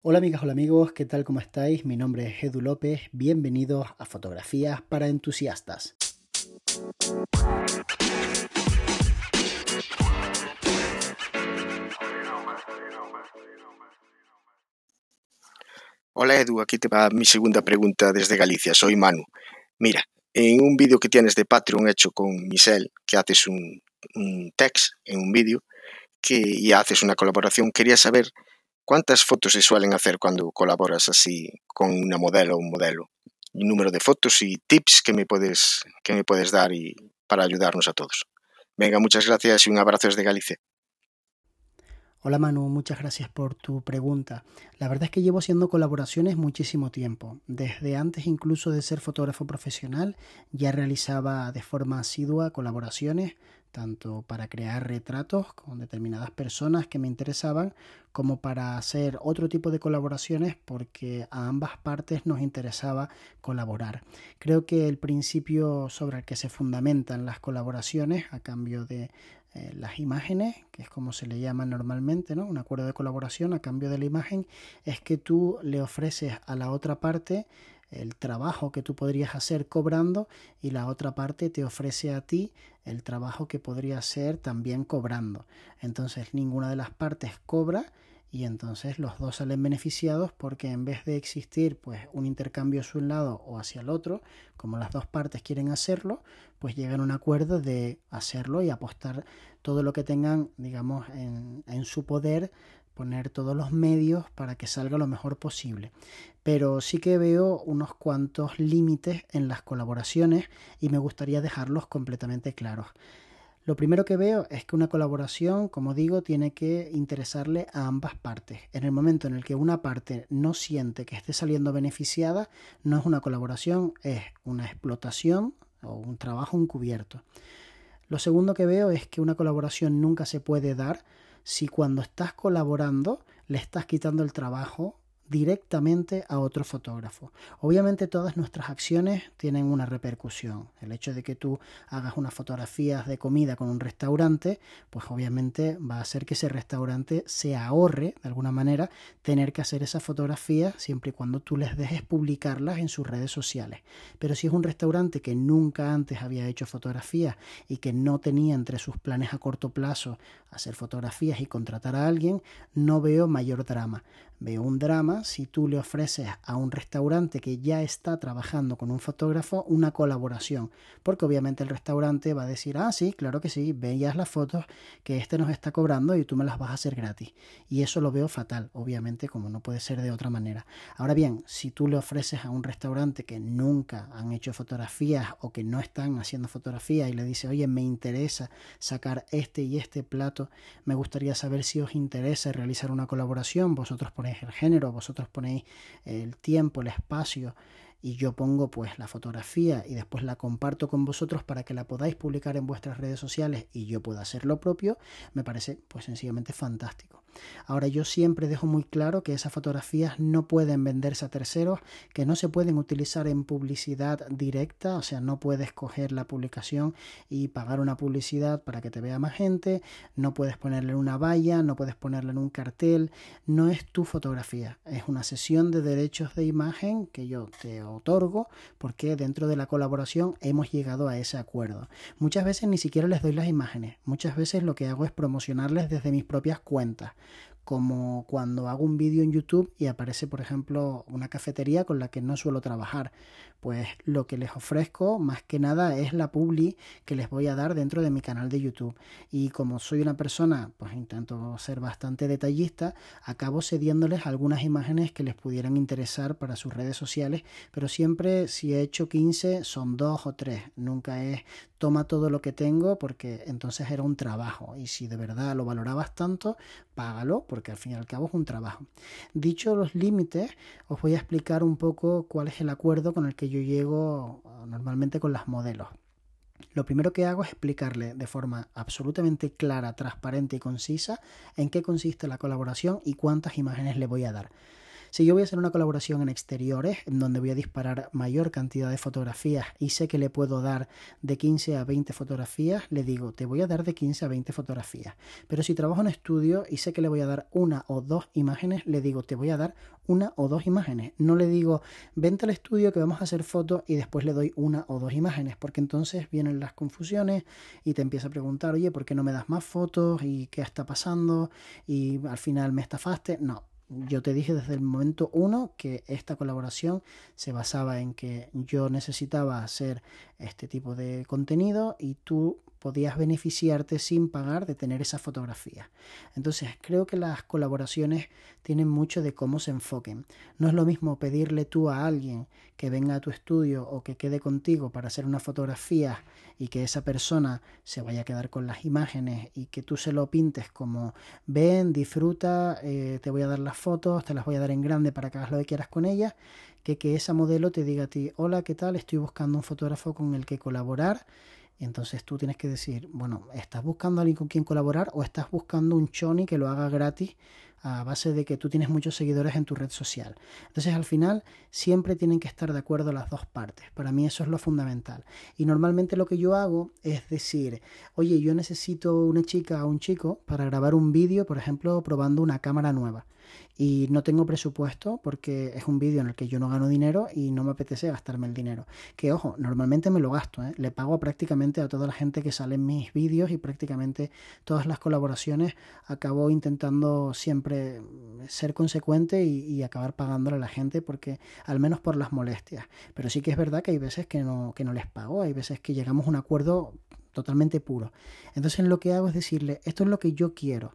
Hola amigas, hola amigos, ¿qué tal? ¿Cómo estáis? Mi nombre es Edu López, bienvenidos a Fotografías para Entusiastas. Hola Edu, aquí te va mi segunda pregunta desde Galicia, soy Manu. Mira, en un vídeo que tienes de Patreon hecho con Michelle, que haces un, text en un vídeo que, y haces una colaboración, quería saber ¿Cuántas fotos se suelen hacer cuando colaboras así con una modelo o un modelo? Un número de fotos y tips que me puedes, que me puedes dar y para ayudarnos a todos. Venga, muchas gracias y un abrazo desde Galicia. Hola Manu, muchas gracias por tu pregunta. La verdad es que llevo haciendo colaboraciones muchísimo tiempo. Desde antes incluso de ser fotógrafo profesional ya realizaba de forma asidua colaboraciones tanto para crear retratos con determinadas personas que me interesaban, como para hacer otro tipo de colaboraciones porque a ambas partes nos interesaba colaborar. Creo que el principio sobre el que se fundamentan las colaboraciones a cambio de eh, las imágenes, que es como se le llama normalmente, ¿no? Un acuerdo de colaboración a cambio de la imagen, es que tú le ofreces a la otra parte el trabajo que tú podrías hacer cobrando y la otra parte te ofrece a ti el trabajo que podría hacer también cobrando. Entonces ninguna de las partes cobra y entonces los dos salen beneficiados porque en vez de existir pues un intercambio hacia un lado o hacia el otro, como las dos partes quieren hacerlo, pues llegan a un acuerdo de hacerlo y apostar todo lo que tengan, digamos, en, en su poder poner todos los medios para que salga lo mejor posible. Pero sí que veo unos cuantos límites en las colaboraciones y me gustaría dejarlos completamente claros. Lo primero que veo es que una colaboración, como digo, tiene que interesarle a ambas partes. En el momento en el que una parte no siente que esté saliendo beneficiada, no es una colaboración, es una explotación o un trabajo encubierto. Lo segundo que veo es que una colaboración nunca se puede dar si cuando estás colaborando le estás quitando el trabajo directamente a otro fotógrafo. Obviamente todas nuestras acciones tienen una repercusión. El hecho de que tú hagas unas fotografías de comida con un restaurante, pues obviamente va a hacer que ese restaurante se ahorre de alguna manera tener que hacer esas fotografías siempre y cuando tú les dejes publicarlas en sus redes sociales. Pero si es un restaurante que nunca antes había hecho fotografías y que no tenía entre sus planes a corto plazo hacer fotografías y contratar a alguien, no veo mayor drama. Veo un drama si tú le ofreces a un restaurante que ya está trabajando con un fotógrafo una colaboración, porque obviamente el restaurante va a decir, ah, sí, claro que sí, veías las fotos que este nos está cobrando y tú me las vas a hacer gratis. Y eso lo veo fatal, obviamente, como no puede ser de otra manera. Ahora bien, si tú le ofreces a un restaurante que nunca han hecho fotografías o que no están haciendo fotografías y le dice, oye, me interesa sacar este y este plato, me gustaría saber si os interesa realizar una colaboración, vosotros por el género, vosotros ponéis el tiempo, el espacio y yo pongo pues la fotografía y después la comparto con vosotros para que la podáis publicar en vuestras redes sociales y yo pueda hacer lo propio, me parece pues sencillamente fantástico. Ahora yo siempre dejo muy claro que esas fotografías no pueden venderse a terceros, que no se pueden utilizar en publicidad directa, o sea, no puedes coger la publicación y pagar una publicidad para que te vea más gente, no puedes ponerle en una valla, no puedes ponerle en un cartel, no es tu fotografía, es una sesión de derechos de imagen que yo te otorgo porque dentro de la colaboración hemos llegado a ese acuerdo. Muchas veces ni siquiera les doy las imágenes, muchas veces lo que hago es promocionarles desde mis propias cuentas como cuando hago un vídeo en YouTube y aparece, por ejemplo, una cafetería con la que no suelo trabajar. Pues lo que les ofrezco más que nada es la publi que les voy a dar dentro de mi canal de YouTube. Y como soy una persona, pues intento ser bastante detallista, acabo cediéndoles algunas imágenes que les pudieran interesar para sus redes sociales, pero siempre si he hecho 15 son dos o tres. Nunca es toma todo lo que tengo porque entonces era un trabajo y si de verdad lo valorabas tanto, págalo porque al fin y al cabo es un trabajo. Dicho los límites, os voy a explicar un poco cuál es el acuerdo con el que yo llego ah, normalmente con las modelos. Lo primero que hago es explicarle de forma absolutamente clara, transparente y concisa en qué consiste la colaboración y cuántas imágenes le voy a dar. Si yo voy a hacer una colaboración en exteriores, en donde voy a disparar mayor cantidad de fotografías y sé que le puedo dar de 15 a 20 fotografías, le digo, te voy a dar de 15 a 20 fotografías. Pero si trabajo en estudio y sé que le voy a dar una o dos imágenes, le digo, te voy a dar una o dos imágenes. No le digo, vente al estudio que vamos a hacer fotos y después le doy una o dos imágenes, porque entonces vienen las confusiones y te empieza a preguntar, oye, ¿por qué no me das más fotos? ¿Y qué está pasando? Y al final me estafaste. No, yo te dije desde el momento uno que esta colaboración se basaba en que yo necesitaba hacer este tipo de contenido y tú podías beneficiarte sin pagar de tener esa fotografía. Entonces, creo que las colaboraciones tienen mucho de cómo se enfoquen. No es lo mismo pedirle tú a alguien que venga a tu estudio o que quede contigo para hacer una fotografía y que esa persona se vaya a quedar con las imágenes y que tú se lo pintes como ven, disfruta, eh, te voy a dar las fotos, te las voy a dar en grande para que hagas lo que quieras con ellas, que que esa modelo te diga a ti, hola, ¿qué tal? Estoy buscando un fotógrafo con el que colaborar y entonces tú tienes que decir, bueno, ¿estás buscando a alguien con quien colaborar o estás buscando un choni que lo haga gratis a base de que tú tienes muchos seguidores en tu red social? Entonces al final siempre tienen que estar de acuerdo las dos partes. Para mí eso es lo fundamental. Y normalmente lo que yo hago es decir, oye, yo necesito una chica o un chico para grabar un vídeo, por ejemplo, probando una cámara nueva y no tengo presupuesto porque es un vídeo en el que yo no gano dinero y no me apetece gastarme el dinero. Que ojo, normalmente me lo gasto, ¿eh? le pago prácticamente a toda la gente que sale en mis vídeos y prácticamente todas las colaboraciones acabo intentando siempre ser consecuente y, y, acabar pagándole a la gente porque al menos por las molestias. Pero sí que es verdad que hay veces que no, que no les pago, hay veces que llegamos a un acuerdo totalmente puro. Entonces lo que hago es decirle, esto es lo que yo quiero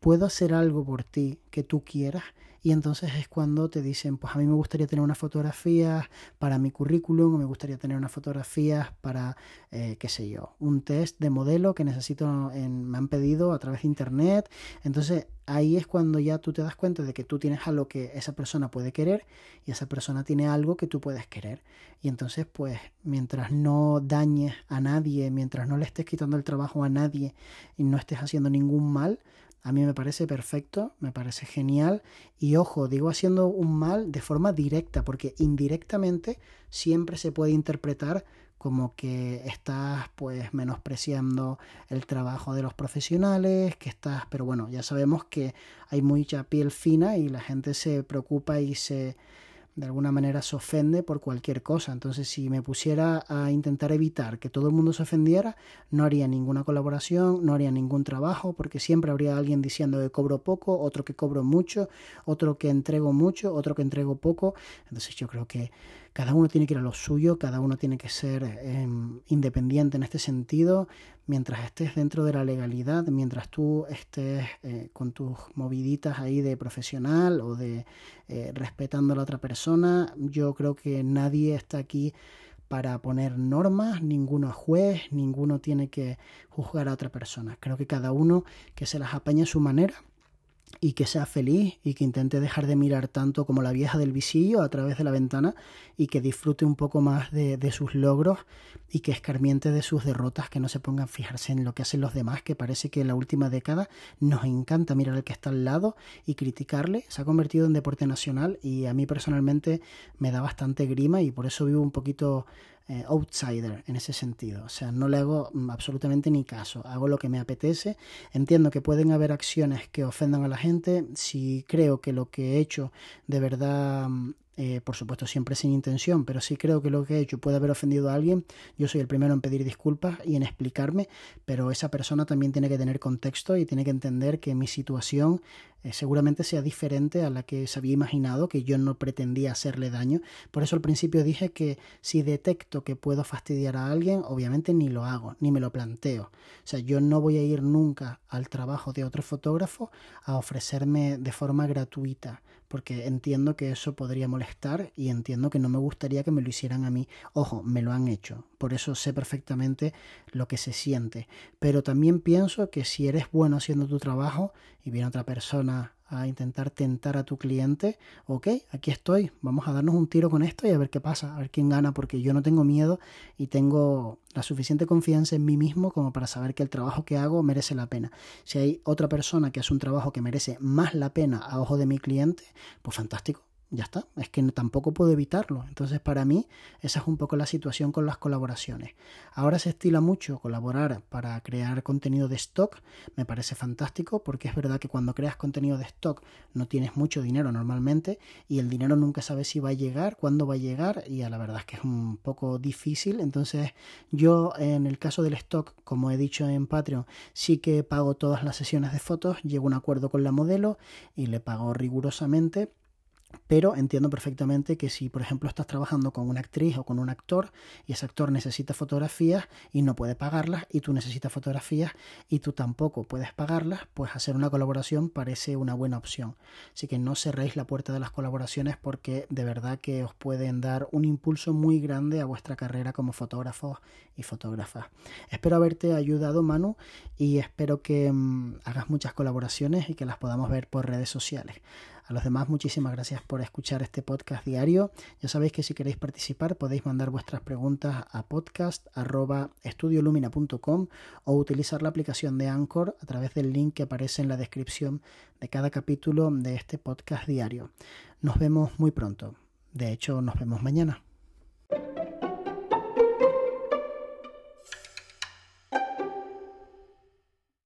puedo hacer algo por ti que tú quieras y entonces es cuando te dicen, pues a mí me gustaría tener unas fotografías para mi currículum o me gustaría tener unas fotografías para, eh, qué sé yo, un test de modelo que necesito, en, me han pedido a través de internet. Entonces ahí es cuando ya tú te das cuenta de que tú tienes algo que esa persona puede querer y esa persona tiene algo que tú puedes querer. Y entonces, pues, mientras no dañes a nadie, mientras no le estés quitando el trabajo a nadie y no estés haciendo ningún mal, a mí me parece perfecto, me parece genial. Y ojo, digo haciendo un mal de forma directa porque indirectamente siempre se puede interpretar como que estás pues menospreciando el trabajo de los profesionales, que estás, pero bueno, ya sabemos que hay mucha piel fina y la gente se preocupa y se de alguna manera se ofende por cualquier cosa. Entonces, si me pusiera a intentar evitar que todo el mundo se ofendiera, no haría ninguna colaboración, no haría ningún trabajo, porque siempre habría alguien diciendo que cobro poco, otro que cobro mucho, otro que entrego mucho, otro que entrego poco. Entonces, yo creo que cada uno tiene que ir a lo suyo, cada uno tiene que ser em, independiente en este sentido, mientras estés dentro de la legalidad, mientras tú estés eh, con tus moviditas ahí de profesional o de eh, respetando a la otra persona, yo creo que nadie está aquí para poner normas, ninguno es juez, ninguno tiene que juzgar a otra persona. Creo que cada uno que se las apañe a su manera y que sea feliz y que intente dejar de mirar tanto como la vieja del visillo a través de la ventana y que disfrute un poco más de, sus logros y que escarmiente de sus derrotas, que no se pongan a fijarse en lo que hacen los demás, que parece que en la última década nos encanta mirar al que está al lado y criticarle. Se ha convertido en deporte nacional y a mí personalmente me da bastante grima y por eso vivo un poquito eh, outsider en ese sentido. O sea, no le hago mm, absolutamente ni caso. Hago lo que me apetece. Entiendo que pueden haber acciones que ofendan a la gente. Si creo que lo que he hecho de verdad mm, eh, por supuesto siempre sin intención, pero si creo que lo que he hecho puede haber ofendido a alguien, yo soy el primero en pedir disculpas y en explicarme, pero esa persona también tiene que tener contexto y tiene que entender que mi situación eh, seguramente sea diferente a la que se había imaginado, que yo no pretendía hacerle daño. Por eso al principio dije que si detecto que puedo fastidiar a alguien, obviamente ni lo hago, ni me lo planteo. O sea, yo no voy a ir nunca al trabajo de otro fotógrafo a ofrecerme de forma gratuita porque entiendo que eso podría molestar y entiendo que no me gustaría que me lo hicieran a mí. Ojo, me lo han hecho, por eso sé perfectamente lo que se siente. Pero también pienso que si eres bueno haciendo tu trabajo y viene otra persona a intentar tentar a tu cliente, ok, aquí estoy, vamos a darnos un tiro con esto y a ver qué pasa, a ver quién gana, porque yo no tengo miedo y tengo la suficiente confianza en mí mismo como para saber que el trabajo que hago merece la pena. Si hay otra persona que hace un trabajo que merece más la pena a ojo de mi cliente, pues fantástico, ya está, es que tampoco puedo evitarlo. Entonces, para mí, esa es un poco la situación con las colaboraciones. Ahora se estila mucho colaborar para crear contenido de stock, me parece fantástico porque es verdad que cuando creas contenido de stock no tienes mucho dinero normalmente y el dinero nunca sabes si va a llegar, cuándo va a llegar y a la verdad es que es un poco difícil. Entonces, yo en el caso del stock, como he dicho en Patreon, sí que pago todas las sesiones de fotos, llego a un acuerdo con la modelo y le pago rigurosamente pero entiendo perfectamente que si, por ejemplo, estás trabajando con una actriz o con un actor y ese actor necesita fotografías y no puede pagarlas y tú necesitas fotografías y tú tampoco puedes pagarlas, pues hacer una colaboración parece una buena opción. Así que no cerréis la puerta de las colaboraciones porque de verdad que os pueden dar un impulso muy grande a vuestra carrera como fotógrafos y fotógrafas. Espero haberte ayudado, Manu, y espero que mm, hagas muchas colaboraciones y que las podamos ver por redes sociales. A los demás, muchísimas gracias por escuchar este podcast diario. Ya sabéis que si queréis participar podéis mandar vuestras preguntas a podcast.estudiolumina.com o utilizar la aplicación de Anchor a través del link que aparece en la descripción de cada capítulo de este podcast diario. Nos vemos muy pronto. De hecho, nos vemos mañana.